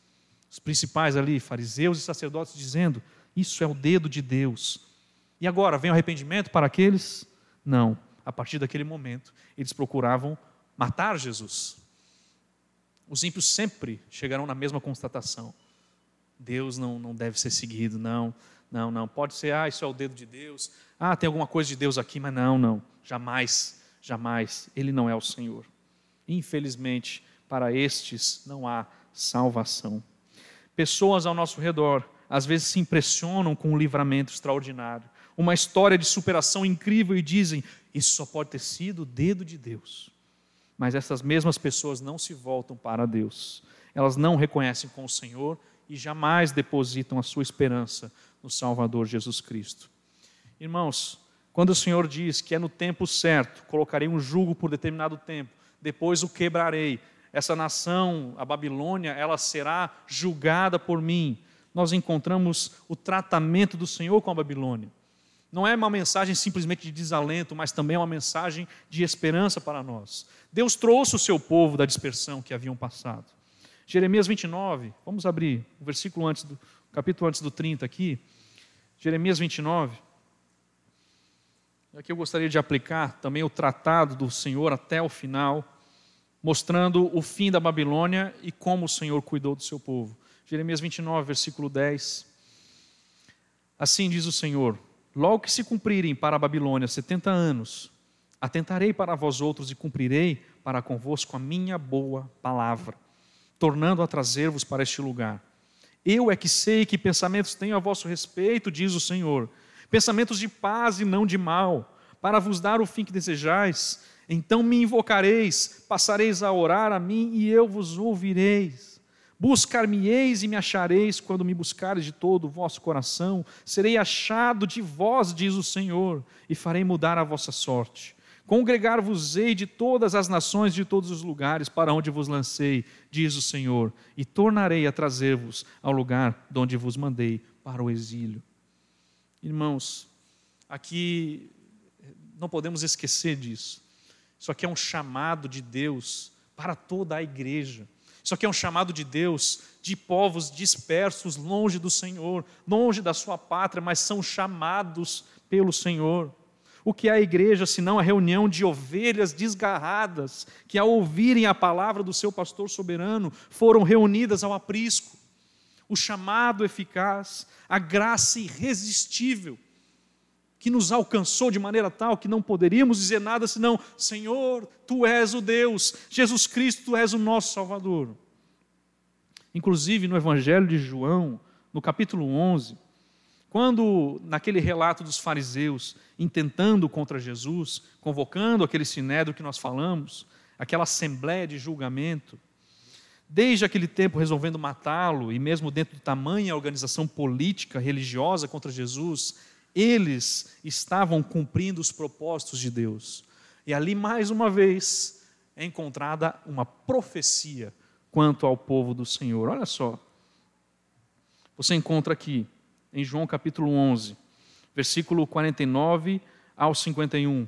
Os principais ali, fariseus e sacerdotes, dizendo: Isso é o dedo de Deus. E agora, vem o arrependimento para aqueles? Não. A partir daquele momento, eles procuravam matar Jesus. Os ímpios sempre chegarão na mesma constatação: Deus não, não deve ser seguido, não, não, não. Pode ser, ah, isso é o dedo de Deus, ah, tem alguma coisa de Deus aqui, mas não, não, jamais jamais, ele não é o Senhor. Infelizmente, para estes não há salvação. Pessoas ao nosso redor às vezes se impressionam com um livramento extraordinário, uma história de superação incrível e dizem: Isso só pode ter sido o dedo de Deus. Mas essas mesmas pessoas não se voltam para Deus, elas não reconhecem com o Senhor e jamais depositam a sua esperança no Salvador Jesus Cristo. Irmãos, quando o Senhor diz que é no tempo certo, colocarei um jugo por determinado tempo, depois o quebrarei. Essa nação, a Babilônia, ela será julgada por mim. Nós encontramos o tratamento do Senhor com a Babilônia. Não é uma mensagem simplesmente de desalento, mas também é uma mensagem de esperança para nós. Deus trouxe o seu povo da dispersão que haviam passado. Jeremias 29, vamos abrir o versículo antes do capítulo antes do 30 aqui. Jeremias 29. Aqui eu gostaria de aplicar também o tratado do Senhor até o final, mostrando o fim da Babilônia e como o Senhor cuidou do seu povo. Jeremias 29, versículo 10. Assim diz o Senhor: Logo que se cumprirem para a Babilônia setenta anos, atentarei para vós outros e cumprirei para convosco a minha boa palavra, tornando a trazer-vos para este lugar. Eu é que sei que pensamentos tenho a vosso respeito, diz o Senhor pensamentos de paz e não de mal, para vos dar o fim que desejais. Então me invocareis, passareis a orar a mim e eu vos ouvireis. Buscar-me-eis e me achareis quando me buscares de todo o vosso coração. Serei achado de vós, diz o Senhor, e farei mudar a vossa sorte. Congregar-vos-ei de todas as nações, de todos os lugares para onde vos lancei, diz o Senhor, e tornarei a trazer-vos ao lugar de onde vos mandei para o exílio. Irmãos, aqui não podemos esquecer disso. Isso aqui é um chamado de Deus para toda a igreja. Isso aqui é um chamado de Deus de povos dispersos longe do Senhor, longe da sua pátria, mas são chamados pelo Senhor. O que é a igreja senão a reunião de ovelhas desgarradas que, ao ouvirem a palavra do seu pastor soberano, foram reunidas ao aprisco? O chamado eficaz, a graça irresistível que nos alcançou de maneira tal que não poderíamos dizer nada senão: Senhor, tu és o Deus, Jesus Cristo, tu és o nosso Salvador. Inclusive no Evangelho de João, no capítulo 11, quando naquele relato dos fariseus intentando contra Jesus, convocando aquele sinédrio que nós falamos, aquela assembleia de julgamento, desde aquele tempo resolvendo matá-lo e mesmo dentro de tamanha organização política, religiosa contra Jesus, eles estavam cumprindo os propósitos de Deus. E ali, mais uma vez, é encontrada uma profecia quanto ao povo do Senhor. Olha só. Você encontra aqui, em João capítulo 11, versículo 49 ao 51.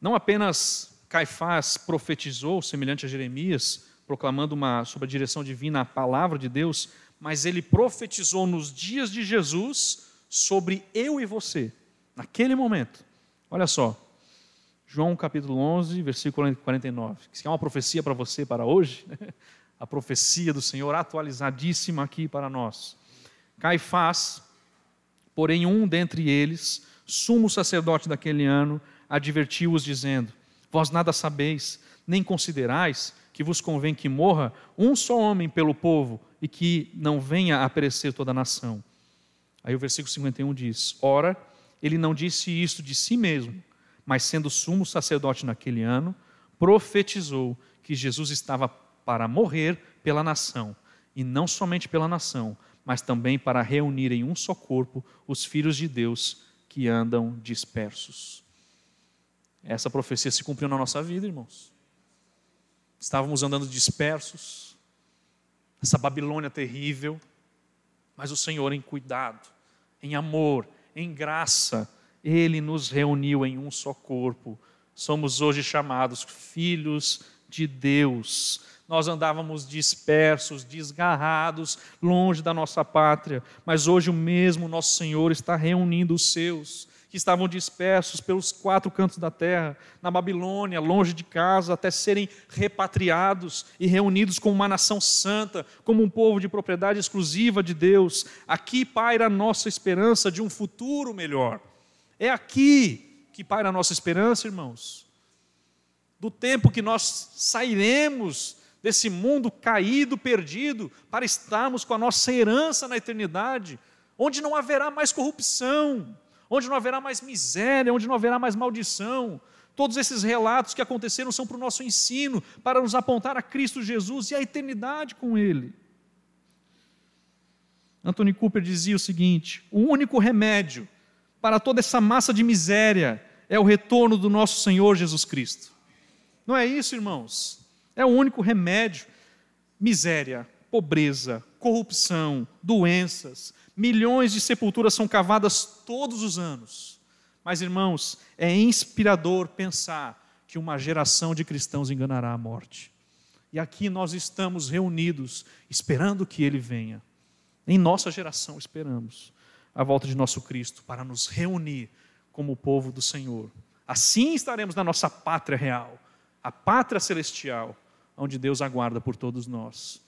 Não apenas Caifás profetizou, semelhante a Jeremias, proclamando uma, sob a direção divina a palavra de Deus, mas ele profetizou nos dias de Jesus sobre eu e você, naquele momento. Olha só, João capítulo 11, versículo 49, que é uma profecia para você para hoje, né? a profecia do Senhor atualizadíssima aqui para nós. Caifás, porém um dentre eles, sumo sacerdote daquele ano, advertiu-os dizendo: Vós nada sabeis, nem considerais que vos convém que morra um só homem pelo povo e que não venha a perecer toda a nação. Aí o versículo 51 diz: Ora, ele não disse isto de si mesmo, mas sendo sumo sacerdote naquele ano, profetizou que Jesus estava para morrer pela nação, e não somente pela nação, mas também para reunir em um só corpo os filhos de Deus que andam dispersos. Essa profecia se cumpriu na nossa vida, irmãos. Estávamos andando dispersos, essa Babilônia terrível, mas o Senhor, em cuidado, em amor, em graça, Ele nos reuniu em um só corpo. Somos hoje chamados filhos de Deus. Nós andávamos dispersos, desgarrados, longe da nossa pátria, mas hoje o mesmo nosso Senhor está reunindo os seus que estavam dispersos pelos quatro cantos da terra, na Babilônia, longe de casa, até serem repatriados e reunidos como uma nação santa, como um povo de propriedade exclusiva de Deus. Aqui paira a nossa esperança de um futuro melhor. É aqui que paira a nossa esperança, irmãos. Do tempo que nós sairemos desse mundo caído, perdido, para estarmos com a nossa herança na eternidade, onde não haverá mais corrupção onde não haverá mais miséria, onde não haverá mais maldição. Todos esses relatos que aconteceram são para o nosso ensino, para nos apontar a Cristo Jesus e a eternidade com Ele. Anthony Cooper dizia o seguinte: o único remédio para toda essa massa de miséria é o retorno do nosso Senhor Jesus Cristo. Não é isso, irmãos? É o único remédio. Miséria, pobreza, corrupção, doenças, milhões de sepulturas são cavadas todos os anos. Mas, irmãos, é inspirador pensar que uma geração de cristãos enganará a morte. E aqui nós estamos reunidos, esperando que Ele venha. Em nossa geração esperamos a volta de nosso Cristo para nos reunir como povo do Senhor. Assim estaremos na nossa pátria real, a pátria celestial, onde Deus aguarda por todos nós.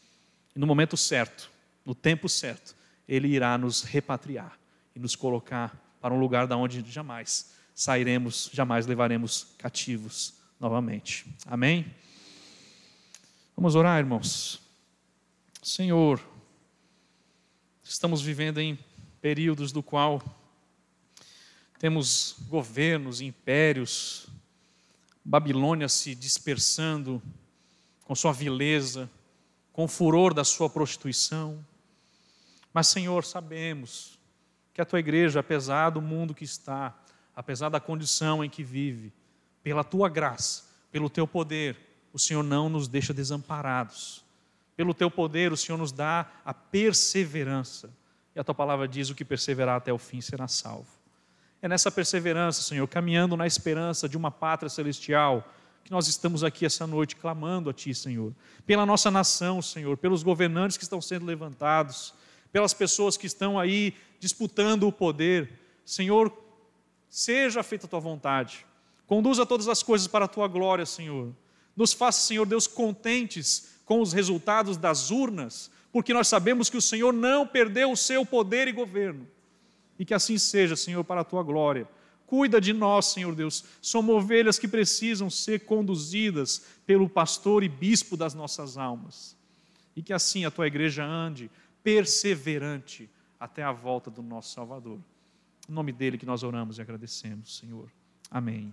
E no momento certo, no tempo certo, Ele irá nos repatriar e nos colocar para um lugar da onde jamais sairemos, jamais levaremos cativos novamente. Amém? Vamos orar, irmãos. Senhor, estamos vivendo em períodos do qual temos governos, impérios, Babilônia se dispersando com sua vileza, com o furor da sua prostituição. Mas, Senhor, sabemos que a tua igreja, apesar do mundo que está, apesar da condição em que vive, pela tua graça, pelo teu poder, o Senhor não nos deixa desamparados. Pelo teu poder, o Senhor nos dá a perseverança. E a tua palavra diz: o que perseverar até o fim será salvo. É nessa perseverança, Senhor, caminhando na esperança de uma pátria celestial, que nós estamos aqui essa noite clamando a Ti, Senhor, pela nossa nação, Senhor, pelos governantes que estão sendo levantados, pelas pessoas que estão aí disputando o poder. Senhor, seja feita a Tua vontade, conduza todas as coisas para a Tua glória, Senhor. Nos faça, Senhor Deus, contentes com os resultados das urnas, porque nós sabemos que o Senhor não perdeu o seu poder e governo. E que assim seja, Senhor, para a tua glória. Cuida de nós, Senhor Deus. Somos ovelhas que precisam ser conduzidas pelo pastor e bispo das nossas almas. E que assim a tua igreja ande perseverante até a volta do nosso Salvador. Em nome dele que nós oramos e agradecemos, Senhor. Amém.